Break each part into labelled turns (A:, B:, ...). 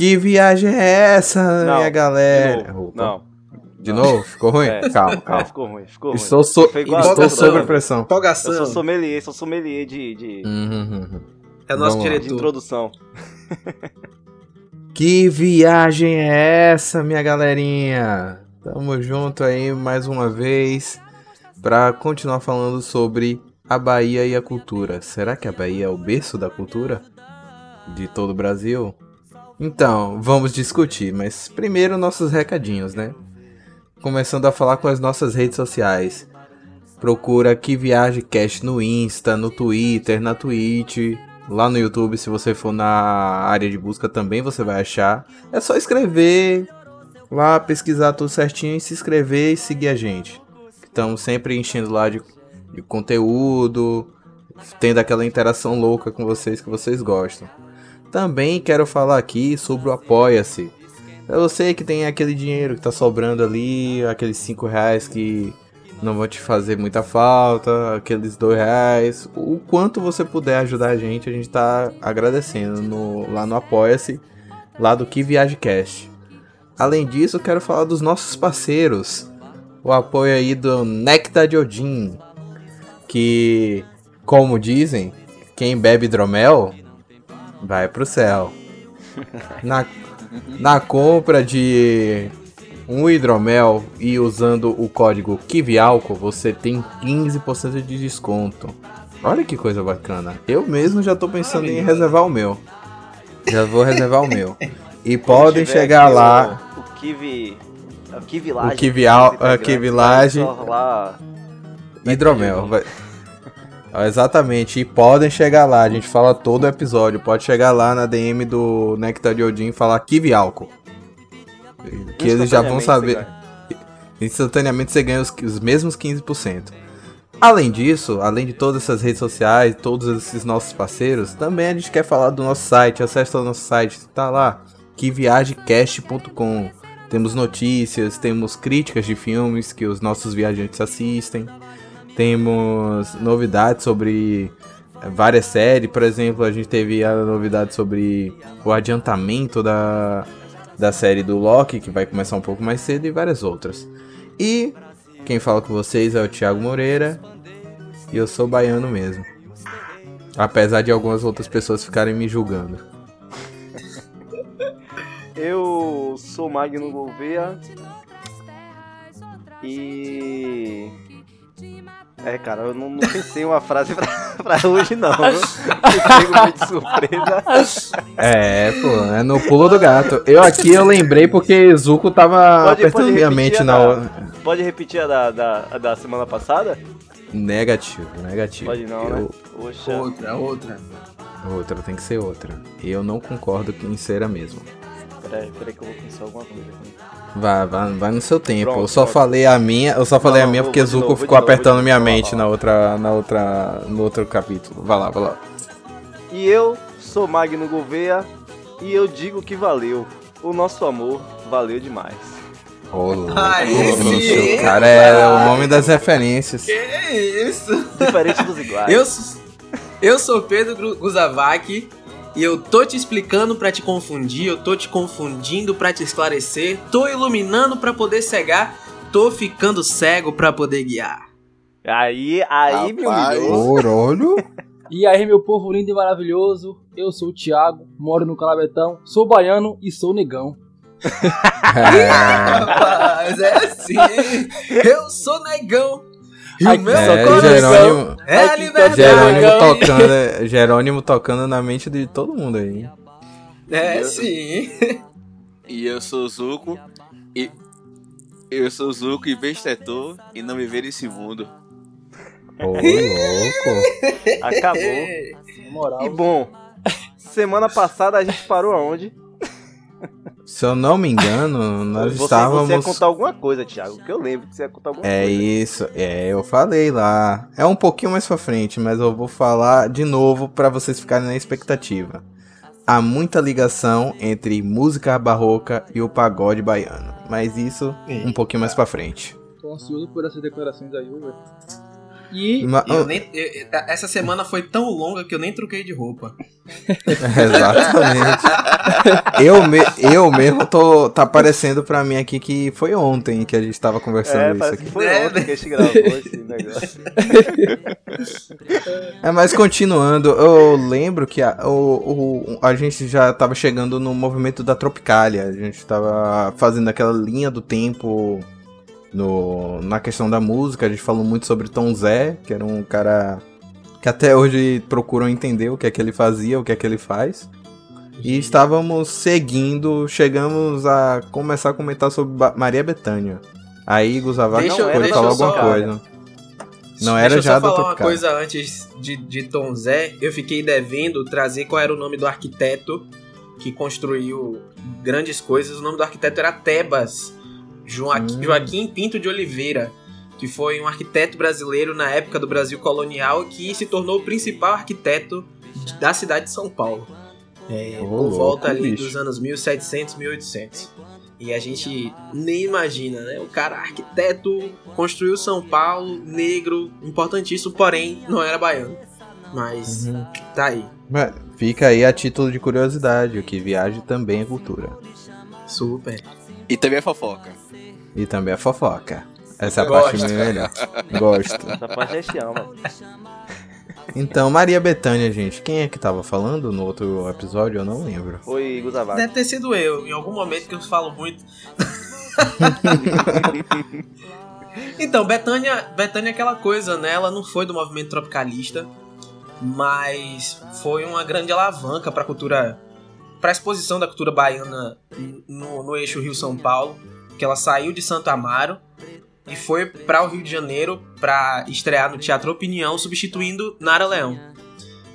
A: Que viagem é essa,
B: Não,
A: minha galera?
B: De novo. Não.
A: De novo? Ficou ruim?
B: É.
A: Calma,
B: É,
A: calma.
B: ficou ruim, ficou ruim.
A: Estou, so...
B: Foi igual a
A: Estou sob
B: não.
A: pressão.
C: Empolgação.
B: Eu sou sommelier, sou sommelier de, de,
A: Uhum, uhum.
C: É nosso
A: Vamos lá.
B: de introdução.
A: Que viagem é essa, minha galerinha? Tamo junto aí mais uma vez para continuar falando sobre a Bahia e a cultura. Será que a Bahia é o berço da cultura de todo o Brasil? Então, vamos discutir, mas primeiro nossos recadinhos, né? Começando a falar com as nossas redes sociais. Procura Que Cast no Insta, no Twitter, na Twitch, lá no YouTube, se você for na área de busca também você vai achar. É só escrever lá, pesquisar tudo certinho e se inscrever e seguir a gente. Estamos sempre enchendo lá de, de conteúdo, tendo aquela interação louca com vocês que vocês gostam. Também quero falar aqui sobre o Apoia-se. Eu sei que tem aquele dinheiro que tá sobrando ali, aqueles 5 reais que não vão te fazer muita falta, aqueles 2 reais. O quanto você puder ajudar a gente, a gente tá agradecendo no- lá no Apoia-se, lá do Que Viagem Cast. Além disso, quero falar dos nossos parceiros. O apoio aí do Nectar de Odin, que, como dizem, quem bebe hidromel vai pro céu. Na, na compra de um hidromel e usando o código KIVIALCO, você tem 15% de desconto. Olha que coisa bacana. Eu mesmo já tô pensando em reservar o meu. Já vou reservar o meu. E podem chegar lá.
B: O, o Kiwi. O Kiwi Laje.
A: O Kiwi Al- a Kiwi Laje. Hidromel. vai- Exatamente, e podem chegar lá, a gente fala todo o episódio. Pode chegar lá na DM do Nectar de Odin e falar Kiwi Álcool. Que eles já vão saber. Instantaneamente você ganha os, os mesmos 15%. Além disso, além de todas essas redes sociais, todos esses nossos parceiros, também a gente quer falar do nosso site. Acesse o nosso site, tá lá, queviagecast.com. Temos notícias, temos críticas de filmes que os nossos viajantes assistem. Temos novidades sobre eh, várias séries, por exemplo, a gente teve a novidade sobre o adiantamento da, da série do Loki, que vai começar um pouco mais cedo, e várias outras. E quem fala com vocês é o Thiago Moreira, e eu sou baiano mesmo. Apesar de algumas outras pessoas ficarem me julgando.
B: Eu sou Magno Gouveia. E. É, cara, eu não, não pensei em uma frase pra, pra hoje, não. pego meio de surpresa.
A: É, pô, é no pulo do gato. Eu aqui eu lembrei porque Zuko tava
B: Pode-
A: apertando
B: pode
A: minha mente
B: a
A: na
B: da-
A: hora.
B: Pode repetir a da, da, a da semana passada?
A: Negativo, negativo.
B: Pode não, né?
A: Eu-
B: Poxa.
C: Outra, outra.
A: Outra, tem que ser outra. E eu não concordo que em ser a mesma.
B: Peraí, peraí que eu vou pensar alguma coisa aqui.
A: Vai, vai, vai no seu tempo.
B: Pronto,
A: eu só
B: pronto.
A: falei a minha, eu só falei
B: Não,
A: a minha porque Zuko
B: novo,
A: ficou
B: novo,
A: apertando minha
B: novo. Lá,
A: mente na outra, na outra, no outro capítulo. Vai lá, vai lá.
B: E eu sou Magno Gouveia e eu digo que valeu. O nosso amor valeu demais.
A: Ô, o cara é o homem das referências.
C: Que isso?
B: Diferente dos iguais.
C: Eu, sou- eu sou Pedro Guzavac e eu tô te explicando pra te confundir, eu tô te confundindo pra te esclarecer, tô iluminando pra poder cegar, tô ficando cego pra poder guiar.
B: Aí, aí
D: Rapaz.
B: humilhou.
A: Orolho.
E: E aí, meu povo lindo e maravilhoso, eu sou o Thiago, moro no Calabetão, sou baiano e sou negão.
C: Rapaz, é assim. Eu sou negão. E o meu
A: é,
C: coração
A: Jerônimo,
C: é a
E: que
C: liberdade.
A: Jerônimo tocando, é, Jerônimo tocando na mente de todo mundo aí.
C: É sim.
D: E eu sou o Zuko. E. Eu sou o Zuko e bestetor e não viver nesse mundo.
A: Ô, louco.
B: Acabou.
E: Moral.
B: E bom, semana passada a gente parou aonde?
A: Se eu não me engano, nós
B: você,
A: estávamos.
B: você ia contar alguma coisa, Thiago, que eu lembro que você ia contar alguma
A: É
B: coisa.
A: isso, é, eu falei lá. É um pouquinho mais pra frente, mas eu vou falar de novo pra vocês ficarem na expectativa. Há muita ligação entre música barroca e o pagode baiano, mas isso um pouquinho mais pra frente.
E: Tô ansioso por essas declarações aí, velho. E
A: Ma-
C: eu nem- eu- essa semana foi tão longa que eu nem troquei de roupa.
A: Exatamente. eu, me, eu mesmo tô. Tá parecendo pra mim aqui que foi ontem que a gente tava conversando
B: É,
A: isso aqui.
B: que foi
C: É,
B: ontem que a gente gravou esse negócio.
A: É, mas continuando, eu lembro que a, o, o- a gente já tava chegando no movimento da Tropicália. A gente tava fazendo aquela linha do tempo no, na questão da música. A gente falou muito sobre Tom Zé, que era um cara que até hoje procuram entender o que é que ele fazia, o que é que ele faz. E estávamos seguindo, chegamos a começar a comentar sobre Ba- Maria Bethânia. Aí
C: Deixa
B: eu-
A: pode
B: deixa
A: falar
B: eu
A: alguma
B: só-
A: coisa. Não
C: Deixa
A: era
C: eu
A: já
C: só
A: da
C: falar uma
A: Tropicália.
C: coisa antes de, de Tom Zé. Eu fiquei devendo trazer qual era o nome do arquiteto que construiu grandes coisas. O nome do arquiteto era Tebas Joaqui-
A: Hum.
C: Joaquim Pinto de Oliveira, que foi um arquiteto brasileiro na época do Brasil colonial que se tornou o principal arquiteto da cidade de São Paulo. É,
A: Ô,
C: por volta ali
A: bicho.
C: dos anos 1700, 1800. E a gente nem imagina, né? O cara, arquiteto, construiu São Paulo, negro, importantíssimo, porém não era baiano. Mas
A: Uhum.
C: tá aí,
A: Mas Fica aí a título de curiosidade, o que viagem também é cultura.
C: super.
D: E também é fofoca.
A: E também a fofoca. Essa é
C: Gosto.
A: parte melhor. Gosto.
B: Essa parte a gente ama.
A: Então, Maria Bethânia, gente, quem é que tava falando no outro episódio? Eu não lembro.
B: Oi, Guzavac.
C: Deve ter sido eu, em algum momento que eu falo muito. então, Betânia, Betânia é aquela coisa, né? Ela não foi do movimento tropicalista, mas foi uma grande alavanca para a cultura, para a exposição da cultura baiana no, no eixo Rio-São Paulo, que ela saiu de Santo Amaro e foi para o Rio de Janeiro para estrear no Teatro Opinião, substituindo Nara Leão.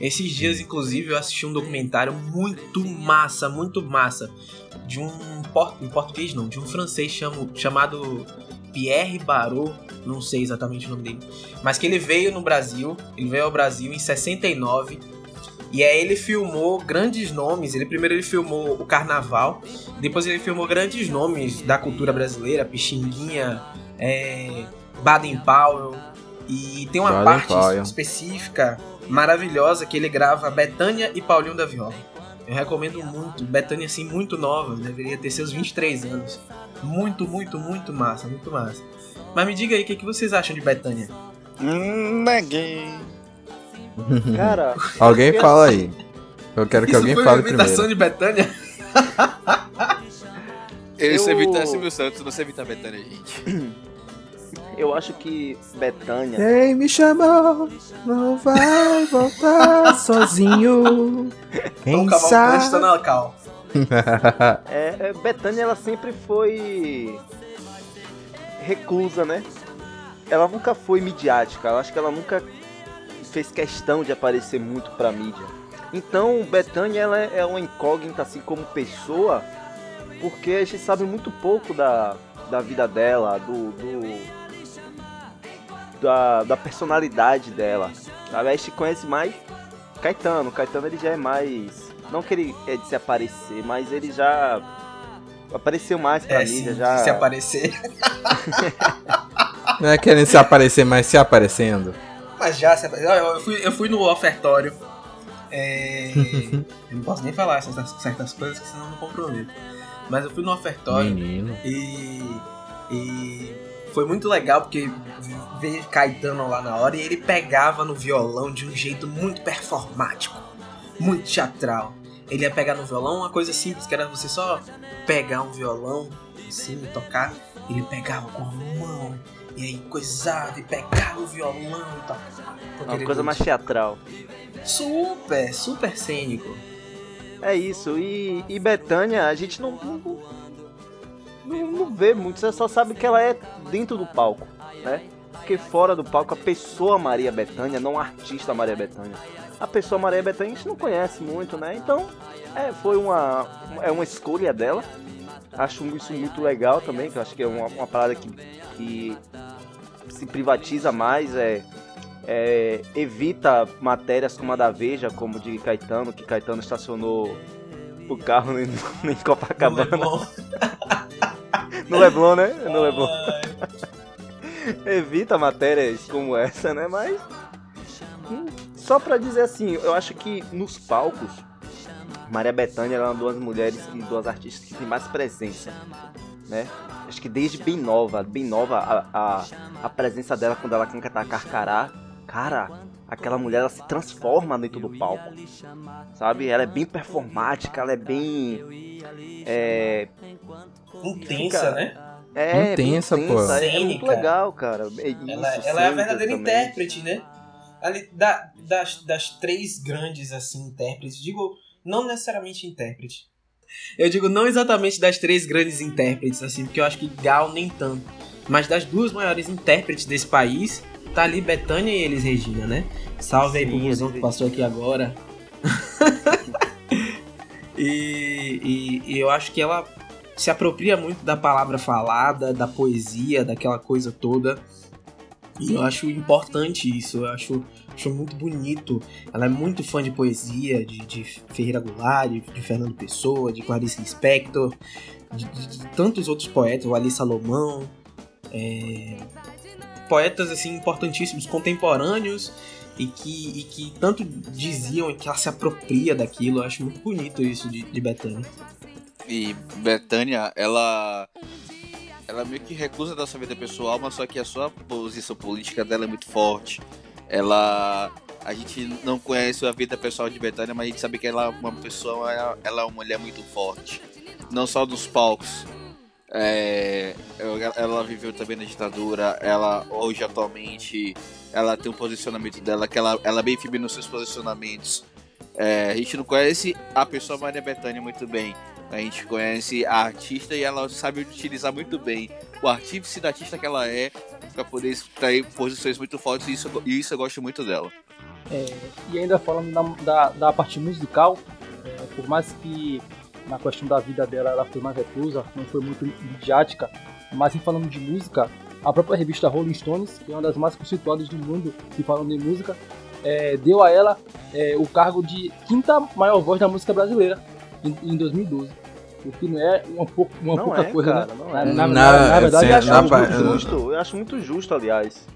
C: Esses dias, inclusive, eu assisti um documentário muito massa, muito massa, de um, por- em português não, de um francês chamo- chamado Pierre Barot, não sei exatamente o nome dele, mas que ele veio no Brasil, ele veio ao Brasil em 69, e aí ele filmou grandes nomes, ele primeiro ele filmou o Carnaval, depois ele filmou grandes nomes da cultura brasileira, Pixinguinha, é, Baden Powell, e tem uma
A: Baden
C: parte
A: Powell.
C: específica maravilhosa que ele grava Betânia e Paulinho da Viola. Eu recomendo muito. Betânia, assim, muito nova. Deveria ter seus 23 anos. Muito, muito, muito massa. Muito massa. Mas me diga aí, o que, que vocês acham de Betânia?
D: Hum, neguei.
B: Cara,
A: Alguém fala aí. Eu quero que
C: Isso
A: alguém
C: foi
A: fale
C: imitação
A: primeiro.
C: de Betânia?
D: Ele
B: Eu-
D: se evita Silvio Santos, não se evita Betânia, gente.
B: eu acho que Betânia.
A: Quem me chamou não vai voltar sozinho. Quem
C: tá
A: sabe...
C: na cal.
B: É, é, Betânia ela sempre foi reclusa, né? Ela nunca foi midiática. Eu acho que ela nunca fez questão de aparecer muito pra mídia. Então, Betânia ela é é uma incógnita assim como pessoa, porque a gente sabe muito pouco da, da vida dela, do, do- da, da personalidade dela. Sabe? A gente conhece mais Caetano. Caetano ele já é mais não que ele é de se aparecer, mas ele já apareceu mais pra
C: É,
B: mídia,
C: sim,
B: já.
C: se aparecer.
A: Não é querendo se aparecer, mas se aparecendo.
C: Eu, fui, eu fui no ofertório. É... eu não posso nem falar certas, certas coisas, que senão eu não comprometo. Mas eu fui no ofertório.
A: Menino.
C: E, e foi muito legal porque ver Caetano lá na hora e ele pegava no violão de um jeito muito performático, muito teatral. Ele ia pegar no violão uma coisa simples, que era você só pegar um violão assim e tocar. Ele pegava com a mão e aí coisava e pegava o violão e com
B: Uma coisa mais teatral.
C: Super, super cênico.
B: É isso. E, e Betânia, a gente não, não, não, não vê muito, você só sabe que ela é dentro do palco, né? Porque fora do palco, a pessoa Maria Bethânia, não a artista Maria Bethânia. A pessoa Maria Bethânia a gente não conhece muito, né? Então, é, foi uma, é uma escolha dela. Acho isso muito legal também, que eu acho que é uma, uma parada que, que se privatiza mais, é, é, evita matérias como a da Veja, como de Caetano, que Caetano estacionou o carro em, em Copacabana. No Leblon, né? No Leblon. evita matérias como essa, né? Mas. hum, Só pra dizer assim, eu acho que nos palcos, Maria Bethânia ela é uma das mulheres e duas artistas que tem mais presença, né? Acho que desde bem nova, bem nova, a, a, a presença dela quando ela canta Carcará, cara, aquela mulher ela se transforma dentro do palco, sabe? Ela é bem performática, ela é bem. É,
C: Intensa,
B: Fica-
C: né?
B: é
A: Intensa, pô.
B: intensa, É muito legal, cara. É isso,
C: Ela, ela é a verdadeira
B: também.
C: intérprete, né? Ali, da- das, das três grandes, assim, intérpretes, digo, não necessariamente intérprete. Eu digo não exatamente das três grandes intérpretes, assim, porque eu acho que Gal nem tanto. Mas das duas maiores intérpretes desse país, tá ali Betânia e Elis Regina, né? Salve aí
B: Sim,
C: pro busão que passou aqui agora. e, e- e eu acho que ela se apropria muito da palavra falada, da poesia, daquela coisa toda. E eu acho importante isso, eu acho, acho muito bonito. Ela é muito fã de poesia, de, de Ferreira Goulart, de, de Fernando Pessoa, de Clarice Lispector, de, de- tantos outros poetas, o Ali Salomão. é, poetas assim importantíssimos, contemporâneos e que, e que tanto diziam que ela se apropria daquilo. Eu acho muito bonito isso de, de Bethânia.
D: E Betânia, ela. Ela meio que recusa da sua vida pessoal, mas só que a sua posição política dela é muito forte. Ela. A gente não conhece a vida pessoal de Betânia, mas a gente sabe que ela é uma pessoa, ela é uma mulher muito forte. Não só dos palcos. É, ela viveu também na ditadura. Ela hoje atualmente ela tem um posicionamento dela que ela, ela é bem firme nos seus posicionamentos. É, a gente não conhece a pessoa Maria Bethânia muito bem. A gente conhece a artista e ela sabe utilizar muito bem o artífice da artista que ela é para poder extrair posições muito fortes e isso, e isso eu gosto muito dela.
E: E ainda falando da, da, da parte musical, é, por mais que na questão da vida dela ela foi mais reclusa, não foi muito midiática, mas em falando de música, a própria revista Rolling Stones, que é uma das mais conceituadas do mundo se falando em música, é, deu a ela é, o cargo de quinta maior voz da música brasileira em, em 2012. O que não é uma, pouco, uma
B: Não
E: pouca
B: é,
E: coisa,
B: cara,
E: né?
B: não
E: na,
B: é.
E: na-
A: Na-
E: na- na verdade,
A: sem-
E: eu
B: Eu
E: acho
B: muito justo, eu acho muito justo, aliás.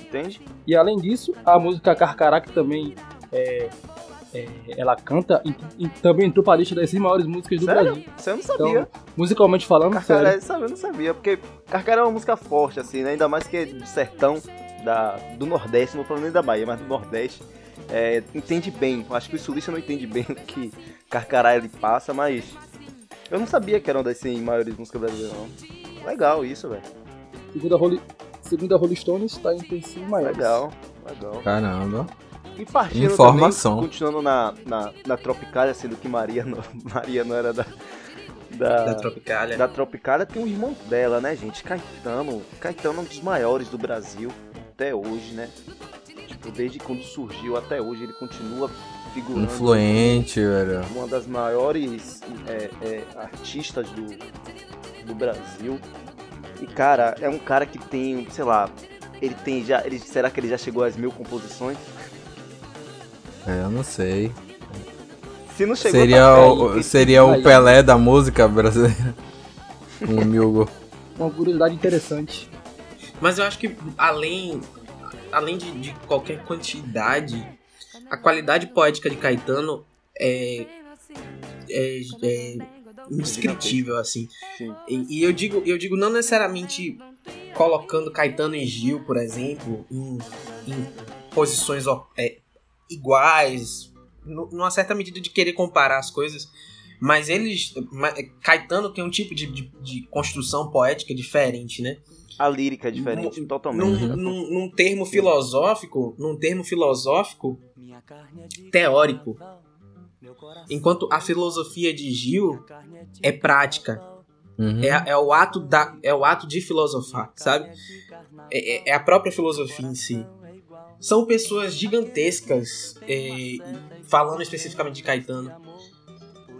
B: Entende?
E: E além disso, a música Carcará, que também é, é, ela canta, e, e também entrou para a lista das 100 maiores músicas do
B: Sério?
E: Brasil.
B: Você não sabia.
E: Musicalmente falando,
B: Carcará,
E: sério.
B: sabe, eu não sabia, porque Carcará é uma música forte, assim, né? Ainda mais que é do sertão da, do Nordeste, não vou falar nem da Bahia, mas do Nordeste. É, entende bem. Eu acho que o sulista não entende bem o que Carcará ele passa, mas. Eu não sabia que era uma das 100 maiores músicas brasileiras, não. Legal isso, velho.
E: Segundo a Rolling, segundo a Rolling Stones, está entre as 100 maiores.
B: Legal, legal.
A: Caramba.
B: E partindo
A: Informação.
B: também, continuando na, na, na Tropicália, sendo que Maria não, Maria não era da. Da,
C: Da Tropicália.
B: da Tropicália tem um irmão dela, né, gente? Caetano. Caetano é um dos maiores do Brasil até hoje, né? Tipo, desde quando surgiu até hoje ele continua figurando.
A: Influente, velho.
B: Uma das maiores é, é, artistas do, do Brasil. E, cara, é um cara que tem, sei lá, ele tem já. Ele, será que ele já chegou às mil composições?
A: É, eu não sei.
B: Se não chegou,
A: Seria
B: tá
A: o,
B: perto.
A: seria
E: aí.
A: o Pelé da música brasileira. Um mil.
E: Uma curiosidade interessante.
C: Mas eu acho que além, além de, de qualquer quantidade, a qualidade poética de Caetano é, é, é indescritível, assim.
B: Sim.
C: E, e eu digo, eu digo não necessariamente colocando Caetano e Gil, por exemplo, em, em posições é, iguais, nu- numa certa medida de querer comparar as coisas, mas eles. Caetano tem um tipo de, de, de construção poética diferente, né?
B: A lírica é diferente,
C: Num-
B: totalmente.
C: Num, num, num termo filosófico, num termo filosófico teórico. Enquanto a filosofia de Gil é prática,
A: Uhum.
C: é, é o ato da, é o ato de filosofar, sabe? É, é- é a própria filosofia em si. São pessoas gigantescas, é, falando especificamente de Caetano,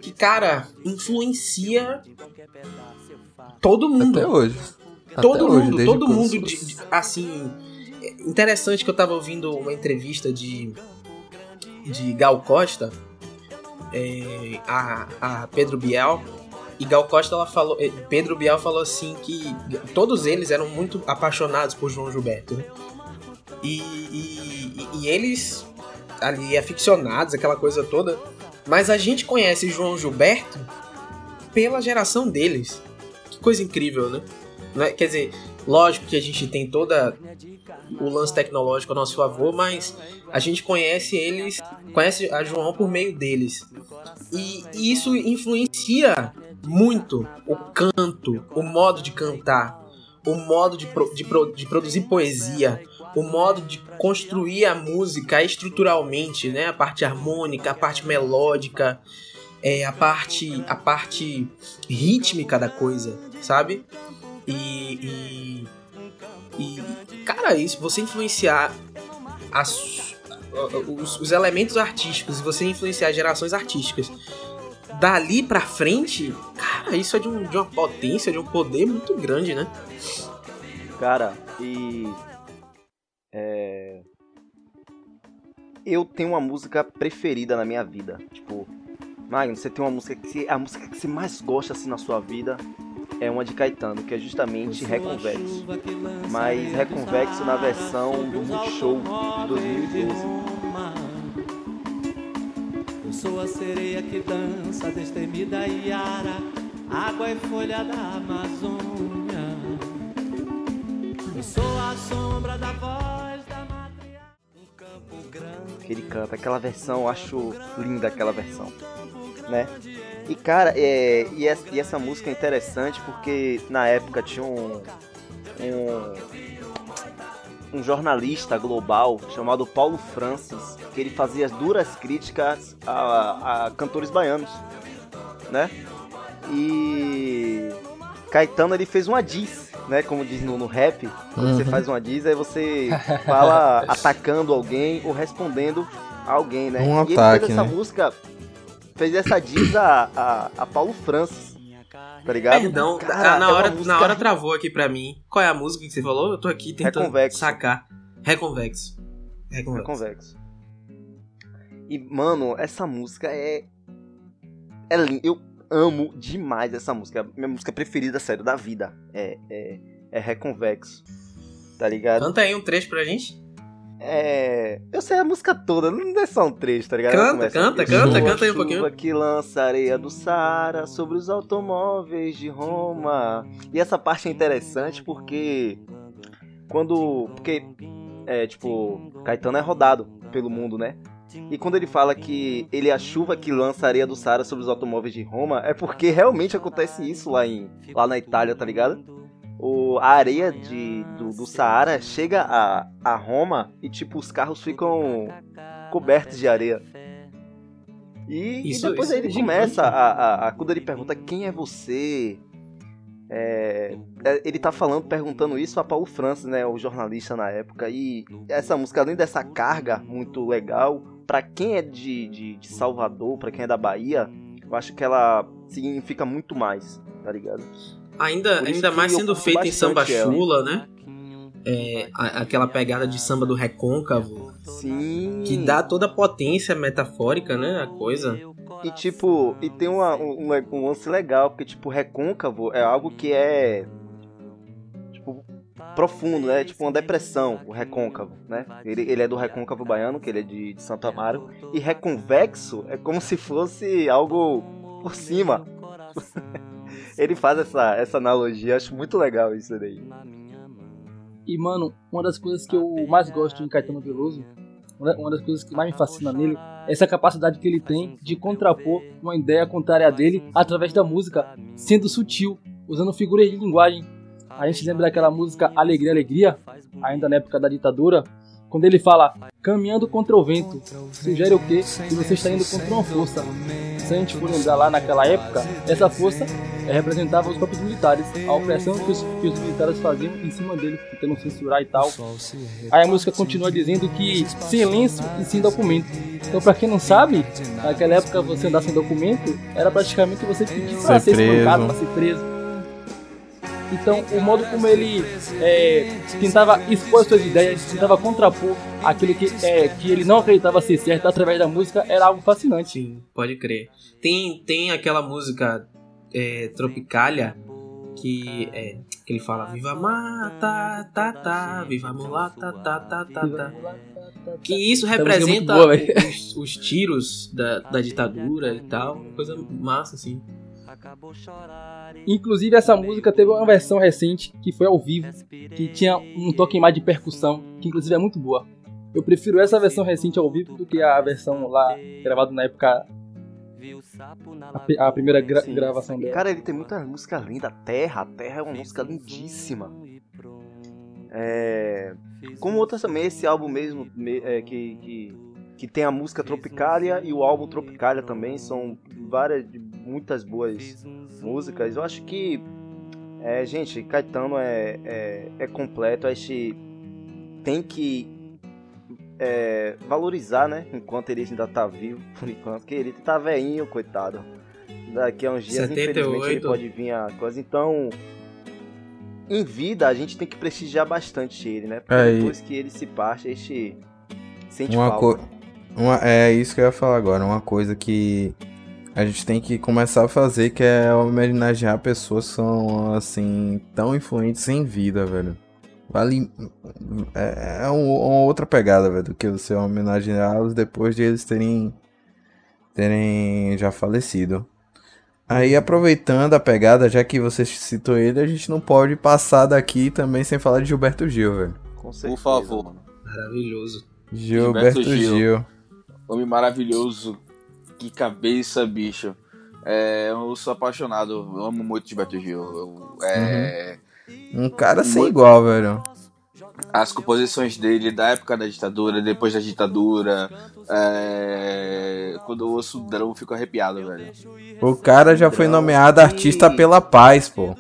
C: que cara influencia todo mundo
A: Até hoje.
C: Todo
A: hoje,
C: mundo, todo mundo, de- de- assim, é interessante que eu tava ouvindo uma entrevista de de Gal Costa, é, a, a Pedro Biel, E Gal Costa, ela falou, eh, Pedro Bial falou assim que todos eles eram muito apaixonados por João Gilberto, né? E, e, e eles ali aficionados, aquela coisa toda. Mas a gente conhece João Gilberto pela geração deles. Que coisa incrível, né? Né? Quer dizer, lógico que a gente tem toda o lance tecnológico a nosso favor, mas a gente conhece eles, conhece a João por meio deles. E, e isso influencia muito o canto, o modo de cantar, o modo de, pro, de, pro, de produzir poesia, o modo de construir a música estruturalmente, né? A parte harmônica, a parte melódica, é, a parte a parte rítmica da coisa, sabe? E, e, e cara, isso você influenciar as, os, os elementos artísticos e você influenciar gerações artísticas dali pra frente, cara, isso é de, um, de uma potência, de um poder muito grande, né?
B: Cara, e. É. Eu tenho uma música preferida na minha vida. Tipo, Magno, você tem uma música que. A música que você mais gosta assim na sua vida é uma de Caetano, que é justamente Reconvexo. Mas Reconvexo na versão do Multishow de 2012
F: sou a sereia que dança, destemida Iara, água e folha da Amazônia. Eu sou a sombra da voz da matriarca, um campo grande.
B: Que ele canta, aquela versão, eu acho linda aquela versão, né? E cara, é, e, essa, e essa música é interessante porque na época tinha um, um um jornalista global chamado Paulo Francis, que ele fazia duras críticas a, a cantores baianos, né? E Caetano ele fez uma diss, né? Como diz no, no rap, quando uhum. você faz uma diss, aí você fala atacando alguém ou respondendo a alguém, né?
A: Um
B: e
A: ataque,
B: ele fez essa
A: né?
B: música, fez essa diss a, a, a Paulo Francis tá ligado?
C: Perdão,
B: Cara,
C: na,
B: é
C: hora,
B: música...
C: na hora travou aqui pra mim. Qual é a música que você falou? Eu tô aqui tentando
B: Reconvexo.
C: sacar. Reconvexo. Reconvexo.
B: Reconvexo. E, mano, essa música é. É linda. Eu amo demais essa música. Minha música preferida, sério, da vida. É, é, é Reconvexo. Tá ligado?
C: Canta aí um trecho pra gente.
B: É. Eu sei a música toda, não é só um trecho, tá ligado?
C: Canta, canta,
B: "Eu
C: canta, canta aí um pouquinho."
B: chuva que lança areia do Sara sobre os automóveis de Roma. E essa parte é interessante porque. Quando. Porque. É, tipo, Caetano é rodado pelo mundo, né? E quando ele fala que ele é a chuva que lança areia do Sara sobre os automóveis de Roma, é porque realmente acontece isso lá, em, lá na Itália, tá ligado? O, a areia de, do, do Saara chega a, a Roma e, tipo, os carros ficam cobertos de areia. E,
C: Isso-
B: e depois
C: isso
B: ele
C: é
B: começa a, a, a- Quando ele pergunta quem é você. é, é, ele tá falando, perguntando isso a Paulo Francis, né? O jornalista na época. E essa música, além dessa carga muito legal, pra quem é de, de, de Salvador, pra quem é da Bahia, eu acho que ela significa muito mais, tá ligado?
C: Ainda, ainda mais sendo feita em samba
B: ela.
C: chula, né? É, a- aquela pegada de samba do recôncavo,
B: Sim.
C: que dá toda a potência metafórica, né? A coisa.
B: E tipo, e tem uma, um, um- um lance legal, porque tipo, recôncavo é algo que é. Tipo, profundo, né? Tipo uma depressão, o recôncavo, né? Ele, ele é do recôncavo baiano, que ele é de, de Santo Amaro. E reconvexo é como se fosse algo por cima. ele faz essa, essa analogia, acho muito legal isso daí.
E: E, mano, uma das coisas que eu mais gosto em Caetano Veloso, uma uma das coisas que mais me fascina nele, é essa capacidade que ele tem de contrapor uma ideia contrária a dele através da música, sendo sutil, usando figuras de linguagem. A gente lembra daquela música Alegria, Alegria, ainda na época da ditadura, quando ele fala caminhando contra o vento, sugere o quê? Que você está indo contra uma força. Se a gente for lembrar lá naquela época, essa força é, representava os próprios militares, a opressão que os, que os militares faziam em cima dele, tentando censurar e tal. Aí a música continua dizendo que silêncio e sem documento. Então, pra quem não sabe, naquela época você andar sem documento era praticamente você pedir pra
A: Ser
E: ser espancado, pra ser preso. Então, o modo como ele é, tentava expor suas ideias, tentava contrapor aquilo que, é, que ele não acreditava ser certo através da música, era algo fascinante.
C: Sim, pode crer. Tem, tem aquela música é, Tropicália, que é que ele fala Viva mata, tá, tá, viva mulata, tá, tá, tá, tá. Que isso
E: é
C: representa
E: boa,
C: os, os tiros da, da ditadura e tal. Coisa massa, assim.
E: Inclusive, essa música teve uma versão recente que foi ao vivo, que tinha um toque mais de percussão, que inclusive é muito boa. Eu prefiro essa versão recente ao vivo do que a versão lá gravada na época. A, a primeira gra-
B: Sim.
E: gravação dela.
B: Cara, ele tem muita música linda. Terra, a Terra é uma música lindíssima. É, como outras também, esse álbum mesmo me- é, que, que, que tem a música Tropicália e o álbum Tropicália também são várias, muitas boas músicas. Eu acho que, é, gente, Caetano é, é, é completo. A gente tem que é, valorizar, né? Enquanto ele ainda tá vivo, por enquanto. Porque ele tá velhinho, coitado. Daqui a uns dias,
C: 78.
B: infelizmente, ele pode vir a coisa. Então, em vida, a gente tem que prestigiar bastante ele, né? Porque
A: É, e-
B: depois que ele se parte, a gente sente
A: Uma
B: falta.
A: co- uma, é isso que eu ia falar agora. Uma coisa que a gente tem que começar a fazer que é homenagear pessoas que são, assim, tão influentes em vida, velho. Vale. É, é um- uma outra pegada, velho, do que você homenageá-los depois de eles terem. terem já falecido. Aí, aproveitando a pegada, já que você citou ele, a gente não pode passar daqui também sem falar de Gilberto Gil, velho.
B: Com certeza,
D: favor.
B: mano.
C: Maravilhoso.
A: Gilberto,
D: Gilberto
A: Gil.
D: Gil. Homem maravilhoso. Que cabeça, bicho. É, eu sou apaixonado. Eu amo muito Gilberto Gil. Eu- é,
A: Um cara sem
D: Muito-
A: igual, velho.
D: As composições dele da época da ditadura, depois da ditadura. é, quando eu ouço o drum, eu fico arrepiado, velho.
A: O cara já foi nomeado
B: e-
A: artista pela paz, pô.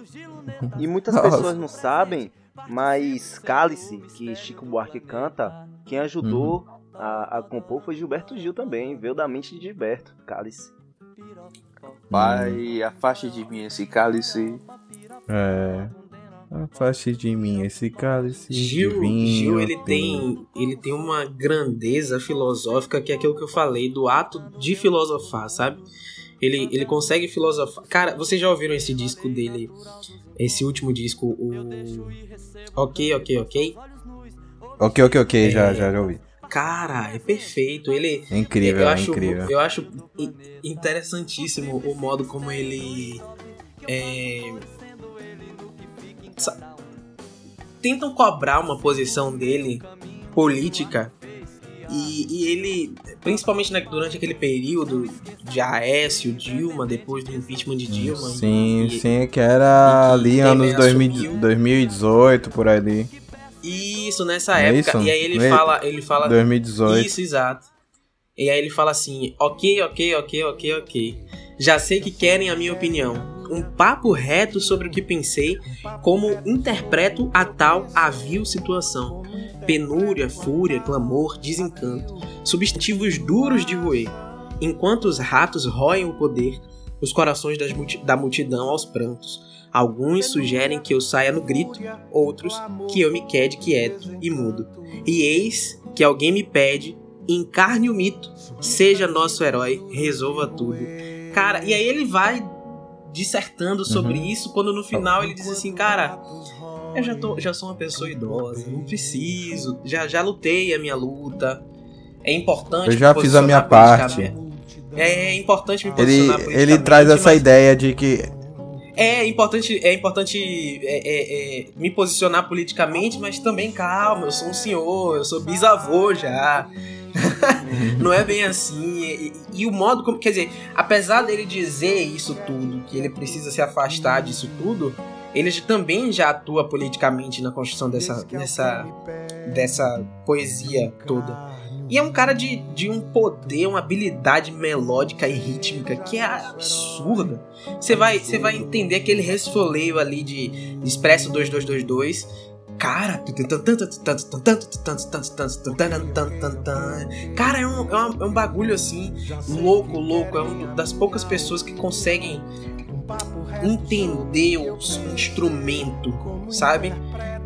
B: E muitas
A: Nossa.
B: pessoas não sabem, mas Cálice, que Chico Buarque canta, quem ajudou a, a compor foi Gilberto Gil também. Veio da mente de Gilberto, Cálice.
D: Pai, afaste de mim esse cálice.
A: É. Afaste de mim esse cálice.
C: Gil,
A: vinho,
C: Gil ele
A: tem-
C: ele tem uma grandeza filosófica que é aquilo que eu falei, do ato de filosofar, sabe? Ele, ele consegue filosofar. Cara, vocês já ouviram esse disco dele? Esse último disco, o. Ok, ok, ok?
A: Ok, ok, ok, já,
C: É.
A: já, já ouvi.
C: Cara, é perfeito. Ele.
A: É incrível,
C: eu
A: é
C: acho,
A: incrível.
C: Eu acho in- interessantíssimo o modo como ele. é, tentam cobrar uma posição dele política e, e ele, principalmente na- durante aquele período de Aécio, Dilma, depois do impeachment de Dilma.
A: Sim,
C: e-
A: sim, que era
C: e
A: ali anos 2000,
C: assumiu.
A: 2018, por ali.
C: Isso, nessa
A: é
C: época.
A: isso?
C: E aí ele fala, ele fala
A: 2018.
C: Isso, exato. E aí ele fala assim: ok, ok, ok, ok, ok. Já sei que querem a minha opinião. Um papo reto sobre o que pensei, como interpreto a tal avil situação. Penúria, fúria, clamor, desencanto. Substantivos duros de roer. Enquanto os ratos roem o poder, os corações das multi- da multidão aos prantos. Alguns sugerem que eu saia no grito, outros que eu me quede quieto e mudo. E eis que alguém me pede, encarne o mito, seja nosso herói, resolva tudo. Cara, e aí ele vai dissertando sobre
A: Uhum.
C: isso, quando no final ele diz assim, cara, eu já, tô, já sou uma pessoa idosa, não preciso, já, já lutei a minha luta. É importante
A: Eu já
C: me
A: fiz a minha parte.
C: politicamente. É importante me
A: Ele,
C: posicionar
A: ele traz essa
C: mas-
A: ideia de que.
C: É importante, é importante é, é, é, me posicionar politicamente, mas também calma, eu sou um senhor, eu sou bisavô já. Não é bem assim. E, e- o modo como. Quer dizer, apesar dele dizer isso tudo, que ele precisa se afastar disso tudo, ele também já atua politicamente na construção dessa, dessa, dessa poesia toda. E é um cara de, de um poder, uma habilidade melódica e rítmica que é absurda. Você vai, você vai entender aquele resfoleio ali de Expresso 2222. Cara, cara, é um, é, um, é um bagulho assim, louco, louco. É uma das poucas pessoas que conseguem entender o instrumento, sabe?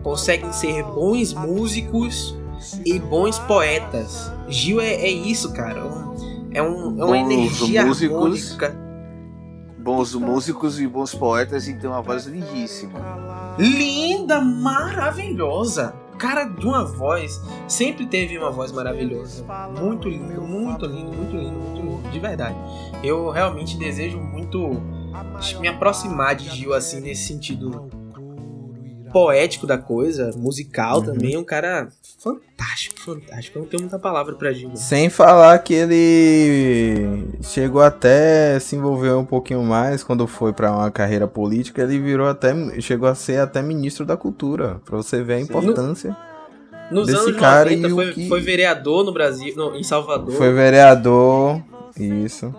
C: Conseguem ser bons músicos e bons poetas. Gil é, é isso, cara. É, um- é, um, é uma
D: Bons
C: energia
D: músicos.
C: harmônica.
D: bons músicos e bons poetas e tem uma voz lindíssima.
C: Linda, maravilhosa. Cara de uma voz, sempre teve uma voz maravilhosa. Muito lindo, muito lindo, muito lindo, muito lindo, de verdade. Eu realmente desejo muito me aproximar de Gil assim nesse sentido poético da coisa, musical
A: Uhum.
C: também, um cara fantástico, fantástico. Eu não tenho muita palavra pra Gil.
A: Sem falar que ele chegou até se envolver um pouquinho mais quando foi pra uma carreira política, ele virou até chegou a ser até ministro da cultura, Pra você ver a importância.
C: Nos
A: Desse
C: anos
A: cara
C: 90
A: e o
C: foi,
A: que-
C: foi vereador no Brasil, no- em Salvador.
A: Foi vereador, isso.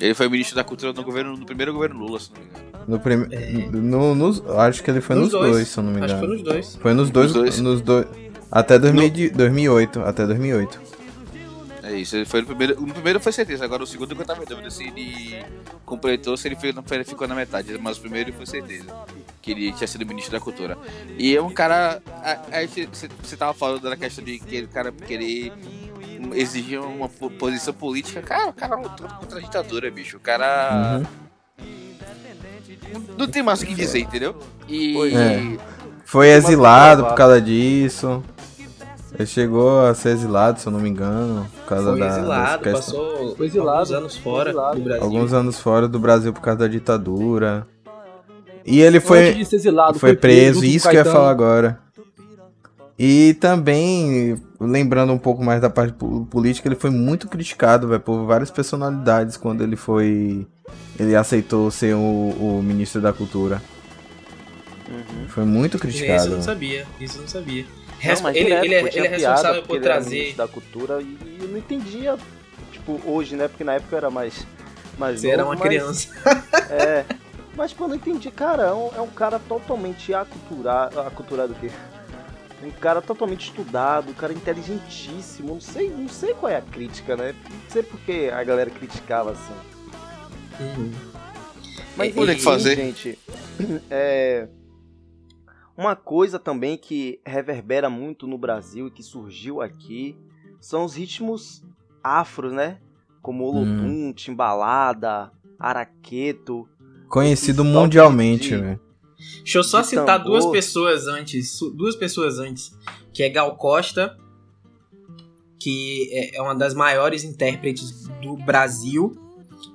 D: Ele foi ministro da cultura no, governo, no primeiro governo Lula, se não me engano.
A: No prime... no, nos- acho que ele foi nos, dois, se eu não me
C: Acho
A: engano.
C: que foi nos dois.
A: Foi nos dois,
D: Nos dois.
A: nos dois. Até 2000 de- 2008, até 2008.
D: É isso, ele foi no primeiro. No primeiro foi certeza, agora o segundo eu tava em dúvida se ele completou, se ele, foi, não foi- ele ficou na metade, mas o primeiro foi certeza. Que ele tinha sido ministro da cultura. E é um cara. a- a gente- Você você tava falando da questão de que o cara querer exigir uma po- posição política. Cara, o cara lutou contra a ditadura, bicho. O cara.
A: Uhum.
D: Não, não tem mais o que dizer, entendeu? E.
A: É. Foi exilado por causa disso. Ele chegou a ser exilado, se eu não me engano, por causa
C: Foi
A: da
C: exilado, passou
E: Foi exilado,
C: alguns anos
E: foi
C: fora
E: exilado.
C: do Brasil.
A: alguns anos fora do Brasil por causa da ditadura. E ele foi
E: exilado,
A: foi preso,
E: junto com
A: isso que eu ia falar agora. E também, lembrando um pouco mais da parte po- política, ele foi muito criticado, velho, por várias personalidades quando ele foi. Ele aceitou ser o, o ministro da cultura.
B: Uhum.
A: Foi muito
C: Isso eu
A: criticado.
C: não sabia, isso eu não sabia.
B: Não,
C: Respo-
B: mas
C: ele,
B: direto,
C: ele é, ele é
B: piada,
C: responsável por
B: ele era
C: trazer.
B: ministro da cultura e, e eu não entendia, tipo, hoje, né? Porque na época eu era mais. mais
C: Você era
B: novo,
C: uma
B: mas-
C: criança.
B: É. Mas, pô, eu não entendi, cara, é um, é um cara totalmente aculturado. Aculturado o quê? Um cara totalmente estudado, um cara inteligentíssimo. Não sei, não sei qual é a crítica, né? Não sei porque a galera criticava assim.
C: Uhum.
B: Mas
D: o que
B: enfim,
D: fazer.
B: gente, é uma coisa também que reverbera muito no Brasil e que surgiu aqui são os ritmos afros, né? Como Olodum, Timbalada, Araqueto.
A: Conhecido mundialmente,
B: de-
A: velho.
C: Deixa eu só
B: de
C: citar
B: tambor.
C: duas pessoas antes, duas pessoas antes, que é Gal Costa, que é- é uma das maiores intérpretes do Brasil.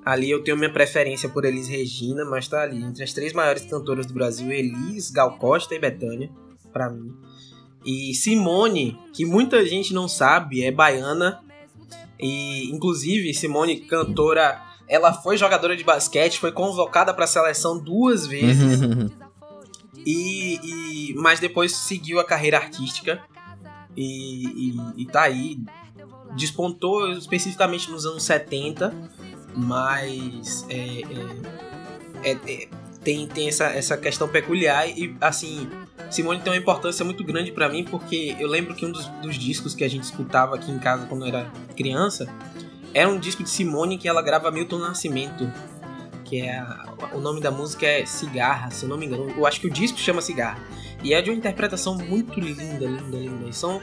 C: Ali eu tenho minha preferência por Elis Regina, mas tá ali entre as três maiores cantoras do Brasil, Elis, Gal Costa e Betânia, pra mim. E Simone, que muita gente não sabe, é baiana. E inclusive Simone, cantora, ela foi jogadora de basquete, foi convocada para a seleção duas vezes. E, e- mas depois seguiu a carreira artística e, e, e tá aí. Despontou especificamente nos anos 70, mas é, é- é- é- tem, tem essa, essa questão peculiar e assim. Simone tem uma importância muito grande pra mim porque eu lembro que um dos, dos discos que a gente escutava aqui em casa quando eu era criança era um disco de Simone que ela grava Milton Nascimento que é a- o nome da música é Cigarra, se eu não me engano. Eu acho que o disco chama Cigarra. E é de uma interpretação muito linda, linda, linda. E são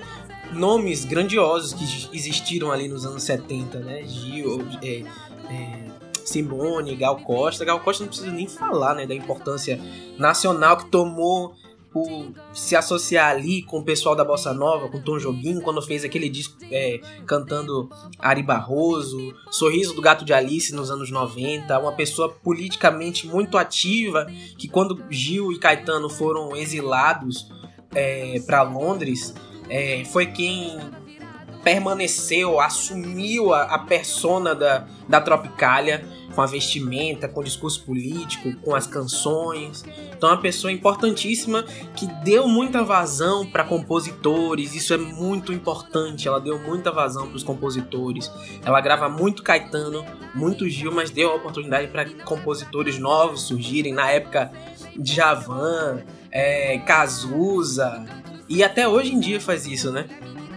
C: nomes grandiosos que existiram ali nos anos 70, né? Gil, é, é, Simone, Gal Costa. Gal Costa não precisa nem falar, né? Da importância nacional que tomou por se associar ali com o pessoal da Bossa Nova, com Tom Jobim, quando fez aquele disco é, cantando Ari Barroso, Sorriso do Gato de Alice nos anos 90, uma pessoa politicamente muito ativa, que quando Gil e Caetano foram exilados para Londres, é, foi quem permaneceu, assumiu a, a persona da, da Tropicália, com a vestimenta, com o discurso político, com as canções. Então é uma pessoa importantíssima que deu muita vazão para compositores, isso é muito importante. Ela deu muita vazão para os compositores. Ela grava muito Caetano, muito Gil, mas deu a oportunidade para compositores novos surgirem. Na época, Djavan, é, Cazuza, e até hoje em dia faz isso, né?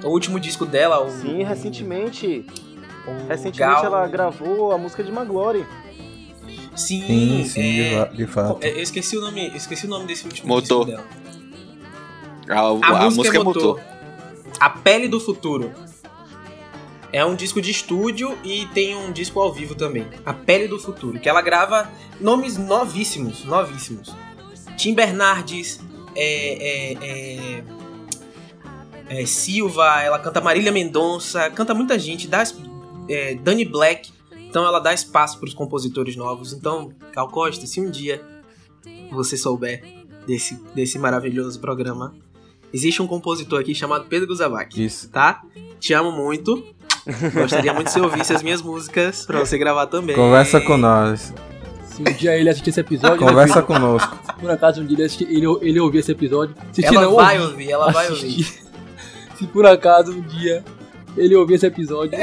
C: O último disco dela, o.
B: Sim, recentemente.
C: O
B: Recentemente
C: Gal-
B: ela gravou a música de Maglore.
C: Sim,
A: Sim, sim, de,
C: é,
A: de fato.
C: Eu esqueci o nome, esqueci o nome desse último
D: Motor.
C: disco dela.
D: A, a música, é motor.
C: A Pele do Futuro. É um disco de estúdio e tem um disco ao vivo também. A Pele do Futuro, que ela grava nomes novíssimos, novíssimos. Tim Bernardes, é, é, é, é, Silva, ela canta Marília Mendonça, canta muita gente, dá, é, Dani Black. Então ela dá espaço para os compositores novos. Então, Cal Costa, se um dia você souber desse, desse maravilhoso programa, existe um compositor aqui chamado Pedro Guzavac.
A: Isso.
C: Tá? Te amo muito. Gostaria muito que você ouvisse as minhas músicas pra você gravar também.
A: Conversa com nós.
E: Se um dia ele assistir esse episódio,
A: Conversa conosco.
E: se por acaso um dia ele, assistir- ele, ele ouvir esse episódio, se
C: Ela
E: não
C: vai
E: ouvir,
C: ouvir, ela vai
E: assistir,
C: ouvir.
E: Se por acaso um dia ele ouvir esse episódio,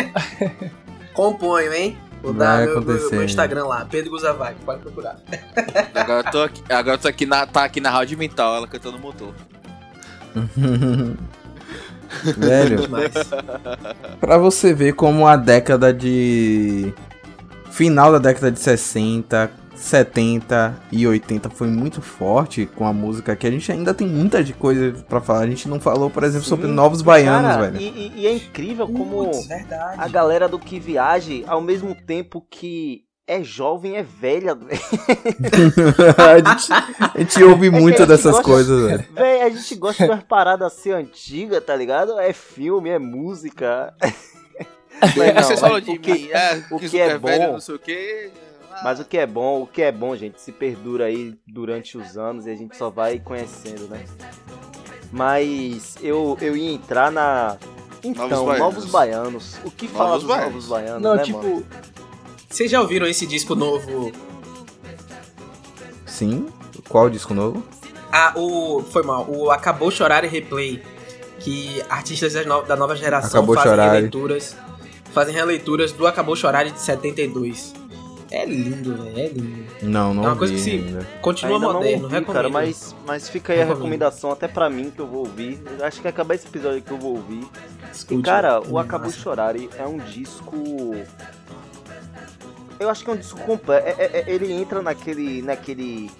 C: Componho, hein? Vou
A: Vai
C: dar meu, meu, meu Instagram lá, Pedro Guzavac, pode procurar.
D: Agora eu tô aqui, agora eu tô aqui na, tá aqui na rádio mental, ela cantando no motor.
A: Velho,
C: Demais.
A: pra você ver como a década de. Final da década de 60, 70 e 80 foi muito forte com a música que a gente ainda tem muita de coisa pra falar. A gente não falou, por exemplo, sobre
B: Sim,
A: Novos Baianos,
B: cara,
A: velho.
B: E, e- é incrível como
C: Putz,
B: a galera do que viaje, ao mesmo tempo que é jovem, é velha.
A: a, gente, a gente ouve
B: É
A: muito
B: gente
A: dessas
B: gosta-
A: coisas, velho.
B: Véi, a gente gosta de umas paradas assim antigas, tá ligado? É filme, é música. Mas não,
D: Vocês
B: mas
D: falam
B: o
D: de
B: que-
D: mim, é,
B: o
D: que
B: que é
D: é velho,
B: bom-
D: não sei o que.
B: Mas o que é bom, o que é bom, gente, se perdura aí durante os anos e a gente só vai conhecendo, né? Mas eu, eu ia entrar na. Então,
D: Novos
B: Novos
D: Baianos.
B: Baianos. O que fala
D: Novos
B: dos
D: Baianos.
B: Novos Baianos,
E: não,
B: né,
E: tipo,
B: mano?
C: Vocês já ouviram esse disco novo?
A: Sim? Qual o disco novo?
C: Ah, o. Foi mal. O Acabou Chorar e Replay. Que artistas no- da nova geração
A: Acabou
C: fazem
A: Chorar.
C: releituras. Fazem releituras do Acabou Chorar de 72. É lindo, velho. É lindo.
A: Não, não
C: É uma coisa
A: vi
C: que se-
A: ainda.
C: Continua
B: Ainda
C: moderno,
B: não ouvi,
C: recomendo.
B: cara, mas, mas fica aí a recomendação até pra mim que eu vou ouvir. Acho que acabar esse episódio que eu vou ouvir.
C: Escute,
B: E cara,
C: é
B: o Acabou
C: massa.
B: Chorar é um disco. Eu acho que é um disco completo. É- é- é- ele entra naquele. naquele.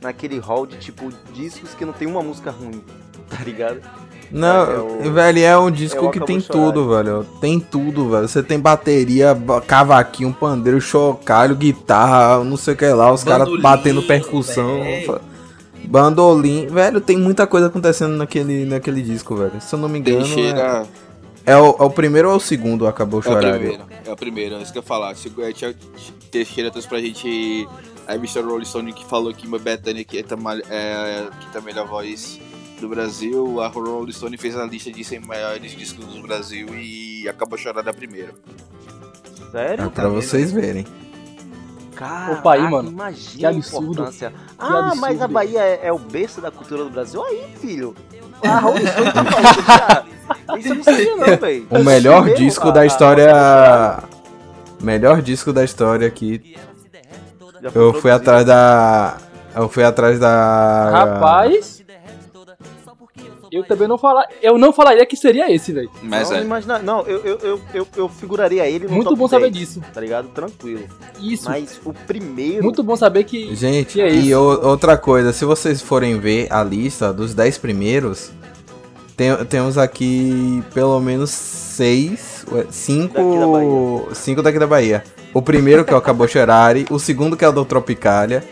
B: naquele hall de tipo discos que não tem uma música ruim, tá ligado?
A: Não,
B: É o-
A: velho, é um disco
B: é
A: que tem
B: Chorar.
A: tudo, velho. Tem tudo, velho. Você tem bateria, ba- cavaquinho, pandeiro, chocalho, guitarra, não sei o que lá, os caras batendo percussão. fa- Bandolim, velho, tem muita coisa acontecendo naquele, naquele disco, velho. Se eu não me engano,
D: Teixeira
A: é, é o, é o primeiro ou é o segundo Acabou
D: é o
A: Chorar?
D: primeiro. É o primeiro, é isso que eu ia falar. Teixeira trouxe pra gente a Mr. Rolling Stone que falou que uma Bethany que, mal- é, que tá a melhor voz do Brasil. A Rolling Stone fez a lista de 100 maiores discos do Brasil e acabou chorando a primeira.
B: Sério?
A: É pra vocês verem.
B: Cara,
E: Opa, aí, mano.
B: imagina
E: Que absurdo.
B: importância. Ah,
E: absurdo.
B: mas a Bahia é, é o berço da cultura do Brasil? Aí, filho. A Rolling Stone tá falando. Isso eu não sabia não, velho.
A: O melhor disco
B: a-
A: da
B: a-
A: história. Melhor disco da história
B: foi
A: Eu fui atrás da. Eu fui atrás da.
E: rapaz. Eu também não falar, eu não falaria que seria esse, velho.
D: Mas
B: não,
D: é.
B: imagina, não, eu, eu, eu, eu, eu figuraria ele no
E: Muito
B: top
E: bom saber
B: 10,
E: disso.
B: Tá ligado? Tranquilo.
E: Isso.
B: Mas o primeiro.
E: Muito bom saber que
A: Gente,
E: Que é
A: e o- outra coisa, se vocês forem ver a lista dos 10 primeiros, tem- temos aqui pelo menos 6,
B: Daqui da
A: 5
B: Bahia.
A: cinco daqui da Bahia. O primeiro que é o Cabo Cherari, o segundo que é o do Tropicália,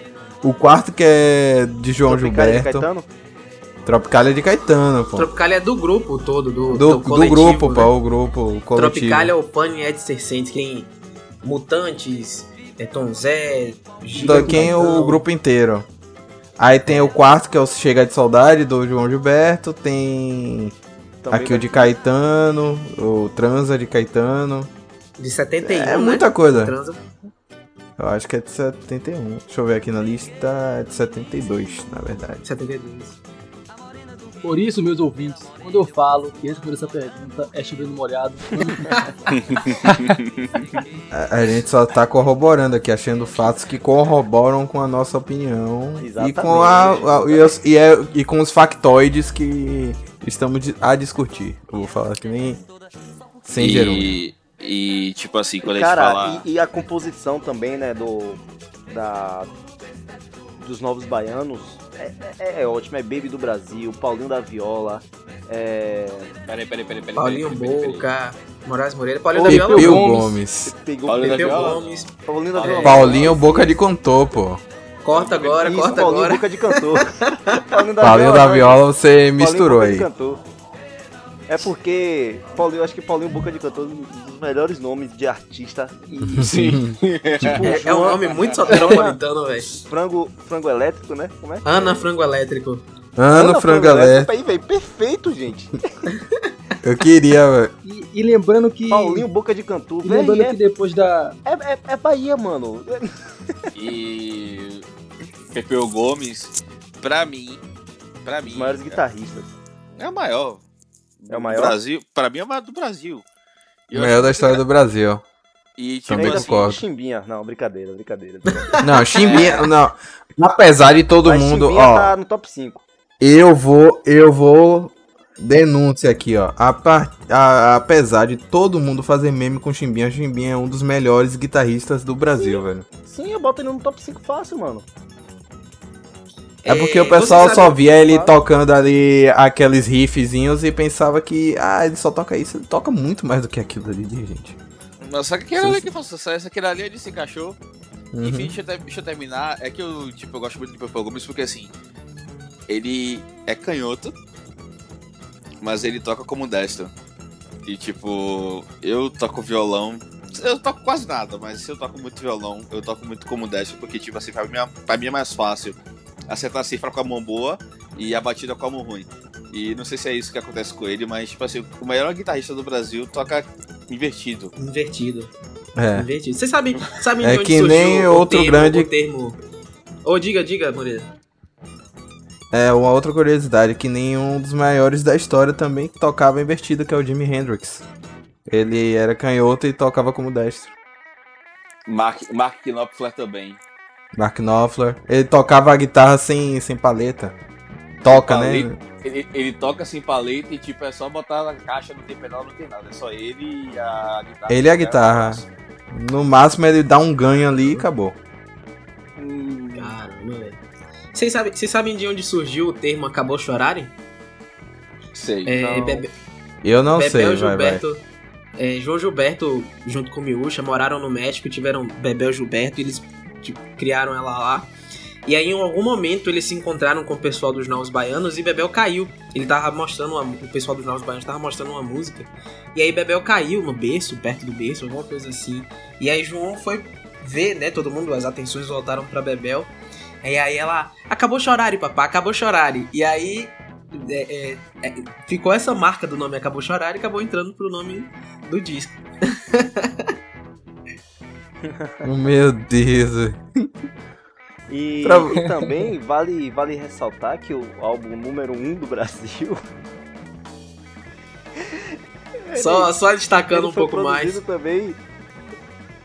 A: o quarto que é de João
B: Tropicália de
A: Gilberto.
B: Caetano?
A: Tropicália de Caetano, pô.
C: Tropicália é do grupo todo, do,
A: Do,
C: do
A: do grupo,
C: né?
A: pô, o grupo, o coletivo.
C: Tropicália, o Pani Ed Circentes, quem... Mutantes, é Tom Zé, Giga
A: quem é o grupo inteiro. Aí tem o quarto que é o Chega de Saudade do João Gilberto, tem
B: Também
A: aqui o de Caetano, o Transa de Caetano.
C: De 71,
A: É
C: né?
A: muita coisa.
C: Transa.
A: Eu acho que é de 71. Deixa eu ver aqui na lista, é de 72, na verdade.
C: 72.
E: Por isso, meus ouvintes, quando eu falo que responder essa pergunta é chovendo molhado,
A: A, a gente só tá corroborando aqui, achando fatos que corroboram com a nossa opinião e com, a, a- e, os- e é- e com os factoides que estamos a discutir. Eu vou falar que nem sem.
D: E, e tipo assim, quando
B: E,
D: a gente
B: cara,
D: fala.
B: e, e a composição também, né, do. Da. Dos novos baianos é, é, é ótimo, é Baby do Brasil, Paulinho da Viola, é.
D: Peraí, peraí, peraí, peraí.
C: Paulinho
D: peraí, peraí, peraí.
C: Boca, Moraes Moreira, Paulinho da Viola
A: Pepeu
C: Gomes.
A: Gomes.
B: Pegou
D: Paulinho da
C: Pepeu
D: Viola?
C: Gomes.
B: Paulinho da
C: É.
B: Viola.
A: Paulinho Boca de Contor, pô.
C: Corta agora,
B: Isso,
C: corta
B: Paulinho
C: agora.
B: Boca de Cantor. Paulinho da
A: Paulinho da
B: não,
A: Viola você
B: Paulinho
A: misturou
B: Boca de
A: aí.
B: É porque Paulinho, eu acho que Paulinho Boca de Cantor dos melhores nomes de artista. E,
D: Sim.
B: tipo,
C: É, é um
B: João-
C: nome muito soteropolitano, velho.
B: Frango, frango elétrico, né? Como é?
C: Ana Frango Elétrico.
A: Ana Frangalé.
B: Aí, velho, perfeito, gente.
A: Eu queria, velho.
E: E, e lembrando que.
B: Paulinho Boca de Cantor,
E: E
B: velho.
E: lembrando
B: É,
E: que depois da.
B: é, é, é Bahia, mano.
D: E Pepeu Gomes, pra mim, pra mim,
B: Os maiores guitarristas.
D: é o maior.
B: É o
D: do
B: maior?
D: Brasil, pra mim é o maior do Brasil. Eu acho
A: da
D: que-
A: história do Brasil.
D: E tipo
A: Também
D: assim,
A: concordo.
B: Chimbinha. Não, brincadeira, brincadeira.
A: Não, Chimbinha, não. Apesar de todo
B: Mas
A: mundo,
B: Chimbinha
A: ó,
B: tá no top 5.
A: eu vou, eu vou denúncia aqui, ó. A par- a- apesar de todo mundo fazer meme com Chimbinha, Chimbinha é um dos melhores guitarristas do Brasil, velho.
B: Sim, eu boto ele no top 5 fácil, mano.
A: É porque
C: É,
A: o pessoal
C: você
A: só via ele
B: Claro.
A: tocando ali aqueles riffzinhos e pensava que, ah, ele só toca isso. Ele toca muito mais do que aquilo ali, gente.
D: Mas só que aquele ali que faz sucesso, aquele ali ele se encaixou.
A: Uhum.
D: Enfim, deixa eu, ter- deixa eu terminar. É que eu, tipo, eu gosto muito de Pepeu Gomes porque assim, ele é canhoto, mas ele toca como destro. E tipo, eu toco violão. Eu toco quase nada, mas se eu toco muito violão, eu toco muito como destro, porque tipo assim, pra mim, é- pra mim é mais fácil acertar a cifra com a mão boa e a batida com a mão ruim. E não sei se é isso que acontece com ele, mas tipo assim, o melhor guitarrista do Brasil toca invertido.
C: Invertido.
A: É.
C: Invertido. Você sabe, sabe
A: É
C: de onde
A: que
C: surgiu
A: nem
C: o
A: outro
C: termo,
A: grande-
C: o termo... Ô, diga, diga, Moreira.
A: É, uma outra curiosidade, que nenhum dos maiores da história também tocava invertido, que é o Jimi Hendrix. Ele era canhoto e tocava como destro.
D: Mark, Mark Knopfler também.
A: Mark Knopfler. Ele tocava a guitarra sem, sem paleta. Toca,
D: Paleta.
A: né?
D: Ele, ele toca sem paleta e tipo, é só botar na caixa, não tem pedal, não tem nada. É só ele e a guitarra.
A: Ele e a guitarra. No máximo ele dá um ganho ali e acabou.
D: Hum,
C: Caramba, velho. Vocês sabem, vocês sabem de onde surgiu o termo acabou chorarem?
D: sei.
C: É,
B: Não.
C: Bebe-
A: Eu não
C: Bebel
A: sei,
C: e
A: vai, vai.
C: Gilberto. é, João Gilberto, junto com Miúcha, moraram no México, tiveram Bebel e Gilberto, e eles tipo, criaram ela lá. E aí, em algum momento, eles se encontraram com o pessoal dos Novos Baianos e Bebel caiu. Ele tava mostrando, uma, o pessoal dos Novos Baianos tava mostrando uma música. E aí, Bebel caiu no berço, perto do berço, alguma coisa assim. E aí, João foi ver, né? Todo mundo, as atenções voltaram pra Bebel. E aí, ela acabou chorare, papá, acabou chorare. E aí, é, é, é, ficou essa marca do nome Acabou Chorar e acabou entrando pro nome do disco.
A: Meu Deus.
B: E,
A: Pra-
B: e também vale, vale ressaltar que o álbum número 1 um do Brasil.
C: Só, só destacando
B: ele
C: um
B: foi
C: pouco mais.
B: também.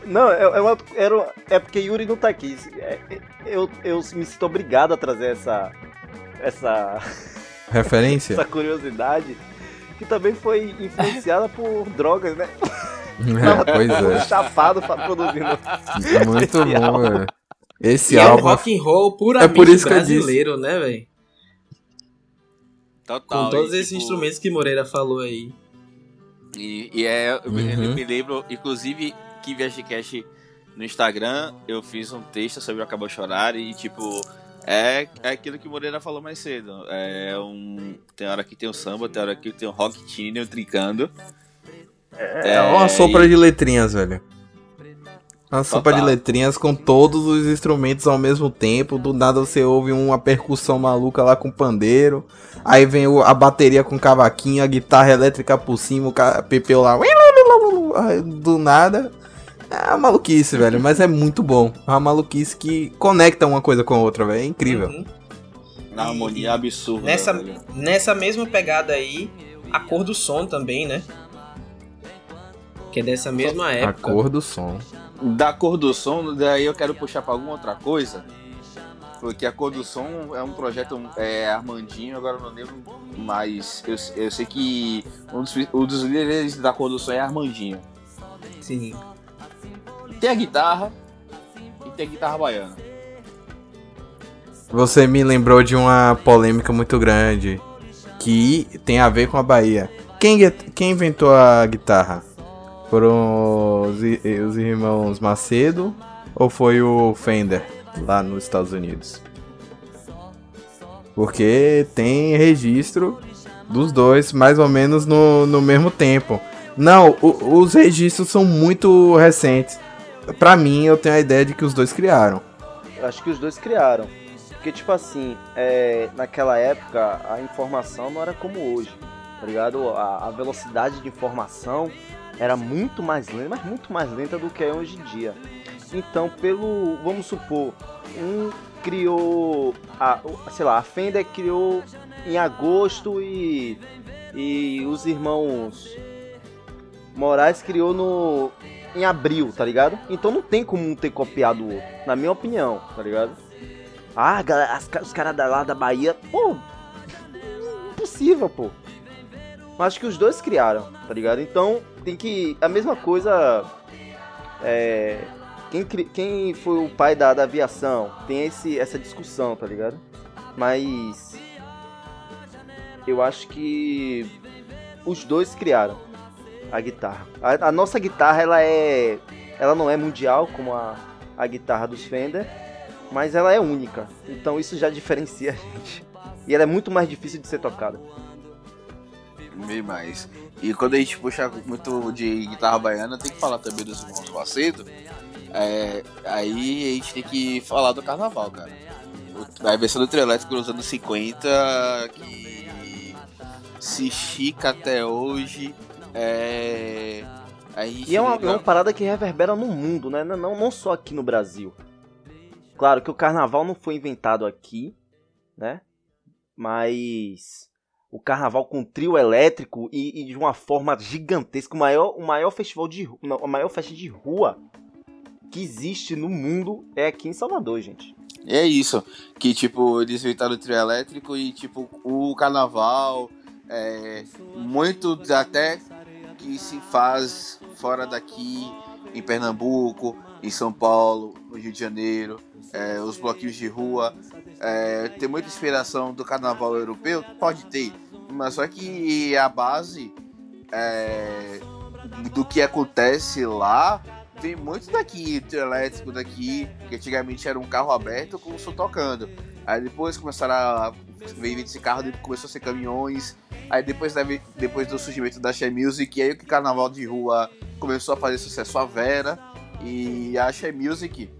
B: Não, é, é, uma, era, é porque Yuri não tá aqui. É- é- eu, eu me sinto obrigado a trazer essa, essa,
A: Referência?
B: essa curiosidade. Que também foi influenciada por drogas, né?
A: É, pois
B: Tava
A: é.
B: chapado pra produzindo.
A: Muito
B: Esse
A: bom, velho. Esse
C: E é um
A: álbum.
C: rock and roll puramente
A: É por isso
C: brasileiro, né, velho?
D: Total.
C: Com todos
D: e,
C: esses
D: tipo,
C: instrumentos que Moreira falou aí.
D: E, e é, eu me-
A: Uhum.
D: eu me lembro, inclusive, que ViagemCast no Instagram, eu fiz um texto sobre o Acabou Chorar e, tipo, é, é aquilo que o Moreira falou mais cedo. É um. Tem hora que tem o samba, tem hora que tem o rock teener trincando.
A: É uma sopa de letrinhas, velho. Uma sopa de
D: Total.
A: letrinhas com todos os instrumentos ao mesmo tempo. Do nada você ouve uma percussão maluca lá com pandeiro. Aí vem o- a bateria com cavaquinho, a guitarra elétrica por cima, o ca- pepeu lá. Do nada. É uma maluquice, velho. Mas é muito bom. É uma maluquice que conecta uma coisa com a outra, velho. É incrível.
C: Uhum.
D: Na harmonia absurda.
C: Nessa,
D: velho.
C: nessa mesma pegada aí, a cor do som também, né? Que é dessa mesma
A: A
C: época.
A: cor do som.
D: Da cor do som, daí eu quero puxar pra alguma outra coisa. Porque a cor do som é um projeto é, Armandinho, agora eu não lembro mais. Eu, eu sei que um dos, um dos líderes da cor do som é Armandinho.
C: Sim.
D: Tem a guitarra e tem a guitarra baiana.
A: Você me lembrou de uma polêmica muito grande que tem a ver com a Bahia. Quem, quem inventou a guitarra? Foram os, i- os irmãos Macedo ou foi o Fender lá nos Estados Unidos? Porque tem registro dos dois mais ou menos no, no mesmo tempo. Não, o- os registros são muito recentes. Pra mim, eu tenho a ideia de que os dois criaram.
B: Eu acho que os dois criaram. Porque, tipo assim, é, naquela época a informação não era como hoje, tá ligado? A, a velocidade de informação era muito mais lenta, mas muito mais lenta do que é hoje em dia. Então, pelo. Vamos supor, um criou. A, sei lá, a Fender criou em agosto e. E os irmãos Moraes criou no. Em abril, tá ligado? Então não tem como um ter copiado o outro, na minha opinião, tá ligado? Ah, as os caras lá da Bahia, pô, impossível, pô. Mas acho que os dois criaram, tá ligado? Então tem que. A mesma coisa. É. Quem, quem foi o pai da, da aviação? Tem esse, essa discussão, tá ligado? Mas. Eu acho que. Os dois criaram a guitarra. A, a nossa guitarra, ela é. Ela não é mundial como a, a guitarra dos Fender mas ela é única. Então isso já diferencia a gente. E ela é muito mais difícil de ser tocada.
D: Bem mais. E quando a gente puxa muito de guitarra baiana, tem que falar também dos irmãos Macedo. É, aí a gente tem que falar do carnaval, cara. A versão do trio elétrico nos anos 50, que se estica até hoje. É,
B: E é uma, é uma parada que reverbera no mundo, né? Não, não só aqui no Brasil. Claro que o carnaval não foi inventado aqui, né? Mas o carnaval com trio elétrico e, e de uma forma gigantesca, o maior, o maior festival de não, a maior festa de rua que existe no mundo é aqui em Salvador, gente.
D: É isso. Que tipo, eles inventaram o trio elétrico e tipo, o carnaval. É, muito até que se faz fora daqui, em Pernambuco, em São Paulo, no Rio de Janeiro, é, os bloquinhos de rua. É, tem muita inspiração do carnaval europeu? Pode ter. Mas só que a base é, do que acontece lá vem muito daqui, trio elétrico daqui, que antigamente era um carro aberto com o som tocando. Aí depois começaram a veio esse carro, começou a ser caminhões. Aí depois, deve- depois do surgimento da Share Music, aí o carnaval de rua começou a fazer sucesso a Vera. E a Share Music,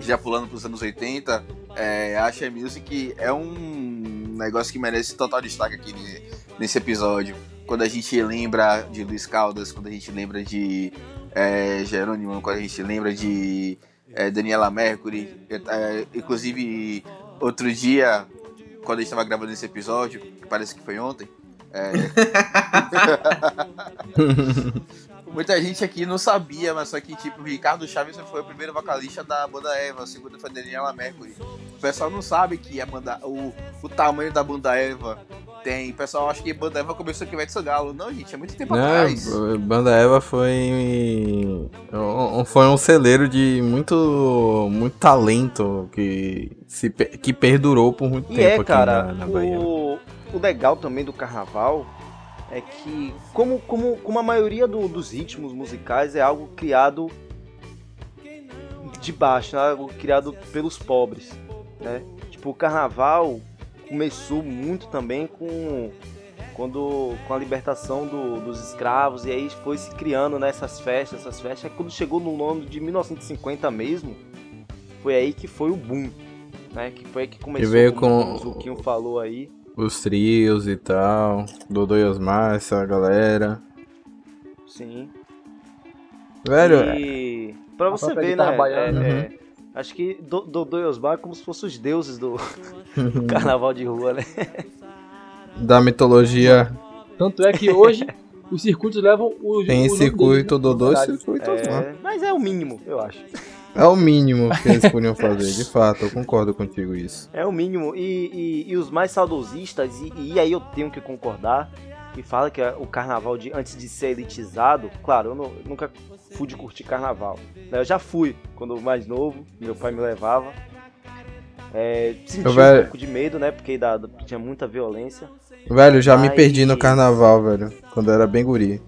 D: já pulando para os anos 80, é, a Share Music é um negócio que merece total destaque aqui ne- nesse episódio. Quando a gente lembra de Luiz Caldas, quando a gente lembra de é, Jerônimo, quando a gente lembra de é, Daniela Mercury, é, inclusive outro dia, quando a gente estava gravando esse episódio, que parece que foi ontem, é, Muita gente aqui não sabia, mas só que tipo, o Ricardo Chaves foi o primeiro vocalista da banda Eva, o segundo foi Daniela Mercury. O pessoal não sabe que a banda, o, o tamanho da banda Eva tem. O pessoal acha que a banda Eva começou com Ivete Sangalo. Não, gente, é muito tempo atrás.
A: Não, Banda Eva foi um- foi um celeiro de muito muito talento que se que perdurou por muito
B: E
A: tempo
B: é,
A: aqui
B: cara,
A: na, na Bahia.
B: o, o legal também do carnaval é que, como, como, como a maioria do- dos ritmos musicais, é algo criado de baixo, né? algo criado pelos pobres, né? Tipo, o carnaval começou muito também com quando com a libertação do- dos escravos e aí foi se criando nessas festas, essas festas. Quando chegou no ano de 1950 mesmo, foi aí que foi o boom, né? Que foi aí que começou,
A: veio
B: como
A: com-
B: o Zuquinho falou aí.
A: Os trios e tal, Dodô e Osmar, essa galera.
B: Sim.
A: Velho,
B: E pra
E: A
B: você
E: própria
B: ver, né?
E: baiana.
B: é- é, acho que Do- Dodô e Osmar é como se fossem os deuses do, do carnaval de rua, né?
A: da mitologia
E: Tanto é que hoje os circuitos levam o.
A: tem
E: o
A: circuito
E: né?
A: Dodô e circuito Osmar.
B: É, mas é o mínimo, eu acho.
A: É o mínimo que eles podiam fazer, de fato, eu concordo contigo isso.
B: É o mínimo. E, e- e os mais saudosistas, e, e aí eu tenho que concordar, que fala que o carnaval, de, antes de ser elitizado, claro, eu, não- eu nunca fui de curtir carnaval. né? Eu já fui quando mais novo, meu pai me levava. É, senti
A: Eu
B: um pouco de medo, né? Porque da- tinha muita violência.
A: Velho, já me
B: Mas-
A: perdi no carnaval, velho. Quando eu era bem guri.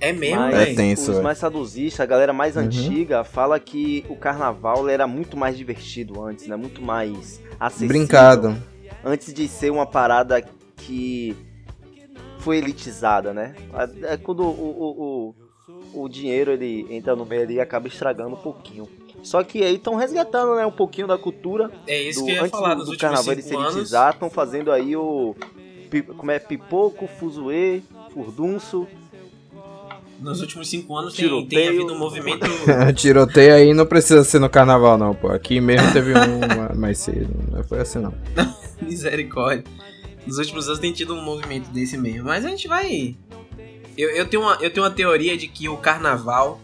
C: É mesmo,
B: Mas
A: É tenso,
B: os
A: velho.
B: mais saudosistas, a galera mais
A: Uhum.
B: antiga, fala que o carnaval era muito mais divertido antes, né? Muito mais acessível.
A: Brincado.
B: Antes de ser uma parada que foi elitizada, né? É quando o, o, o, o dinheiro ele entra no meio ali e acaba estragando um pouquinho. Só que aí estão resgatando, né? Um pouquinho da cultura.
C: É isso
B: do,
C: que eu ia
B: antes
C: falar
B: do, do carnaval ele se elitizar, estão fazendo aí o. Como é? Pipoco, fuzuê, furdunço.
C: Nos últimos cinco anos tem, tem
B: Tiroteio.
C: havido um movimento.
A: Tiroteio aí não precisa ser no carnaval, não, pô. Aqui mesmo teve um mais cedo. Não foi assim, não.
C: Misericórdia. Nos últimos anos tem tido um movimento desse mesmo. Mas a gente vai. Eu, eu, tenho uma, eu tenho uma teoria de que o carnaval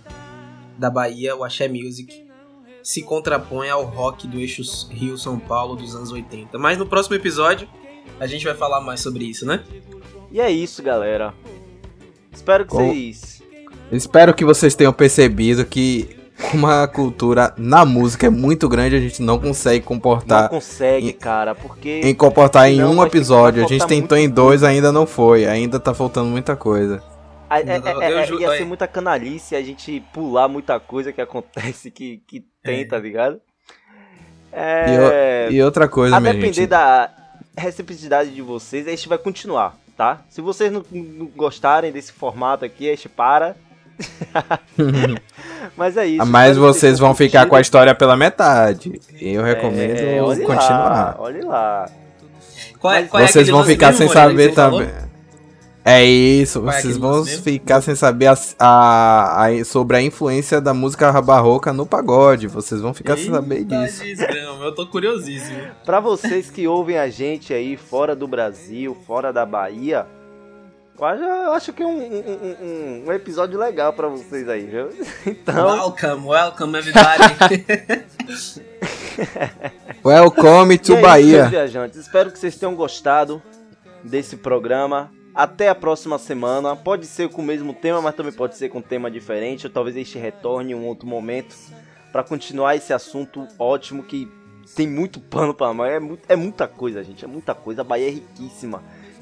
C: da Bahia, o Axé Music, se contrapõe ao rock do eixo Rio-São Paulo dos anos 80. Mas no próximo episódio a gente vai falar mais sobre isso, né?
B: E é isso, galera. Espero que
A: Com-
B: vocês.
A: Espero que vocês tenham percebido que como a cultura na música é muito grande, a gente não consegue
B: Não
A: comportar
B: consegue,
A: em-
B: cara, porque.
A: em comportar em
B: Não,
A: um episódio. A gente tentou em dois, ainda não foi. Ainda tá faltando muita coisa.
B: a- é- é- é- ia
C: é.
B: ser muita canalice a gente pular muita coisa que acontece que, que tem,
C: É.
B: tá ligado? É.
A: E outra coisa,
B: a
A: minha
B: depender
A: gente.
B: da receptividade de vocês, a gente vai continuar, tá? Se vocês não, não gostarem desse formato aqui, a gente para. Mas é isso.
A: Mas
B: espero que
A: vocês vão ficar com a história pela metade. Eu recomendo
B: É, olhe
A: continuar.
B: Lá, olhe lá.
C: Qual é-
B: Mas
C: qual é
A: vocês
C: aquele
A: vão ficar
C: mesmo,
A: sem saber
C: falou?
A: também. É isso,
C: Qual é
A: vocês vão ficar sem saber a- a- a- sobre a influência da música barroca no pagode. Vocês vão ficar sem saber
C: Eita
A: disso.
C: desgrama, eu tô curiosíssimo.
B: Pra vocês que ouvem a gente aí fora do Brasil, fora da Bahia, eu acho, eu acho que é um, um- um- um episódio legal pra vocês aí, viu? Então,
C: Welcome, welcome everybody.
A: Welcome
B: e
A: to
B: é
A: Bahia.
B: viajantes. Espero que vocês tenham gostado desse programa. Até a próxima semana. Pode ser com o mesmo tema, mas também pode ser com um tema diferente. Ou talvez este retorne em um outro momento pra continuar esse assunto ótimo que tem muito pano pra mão. É, muito- é muita coisa, gente. É muita coisa. A Bahia é riquíssima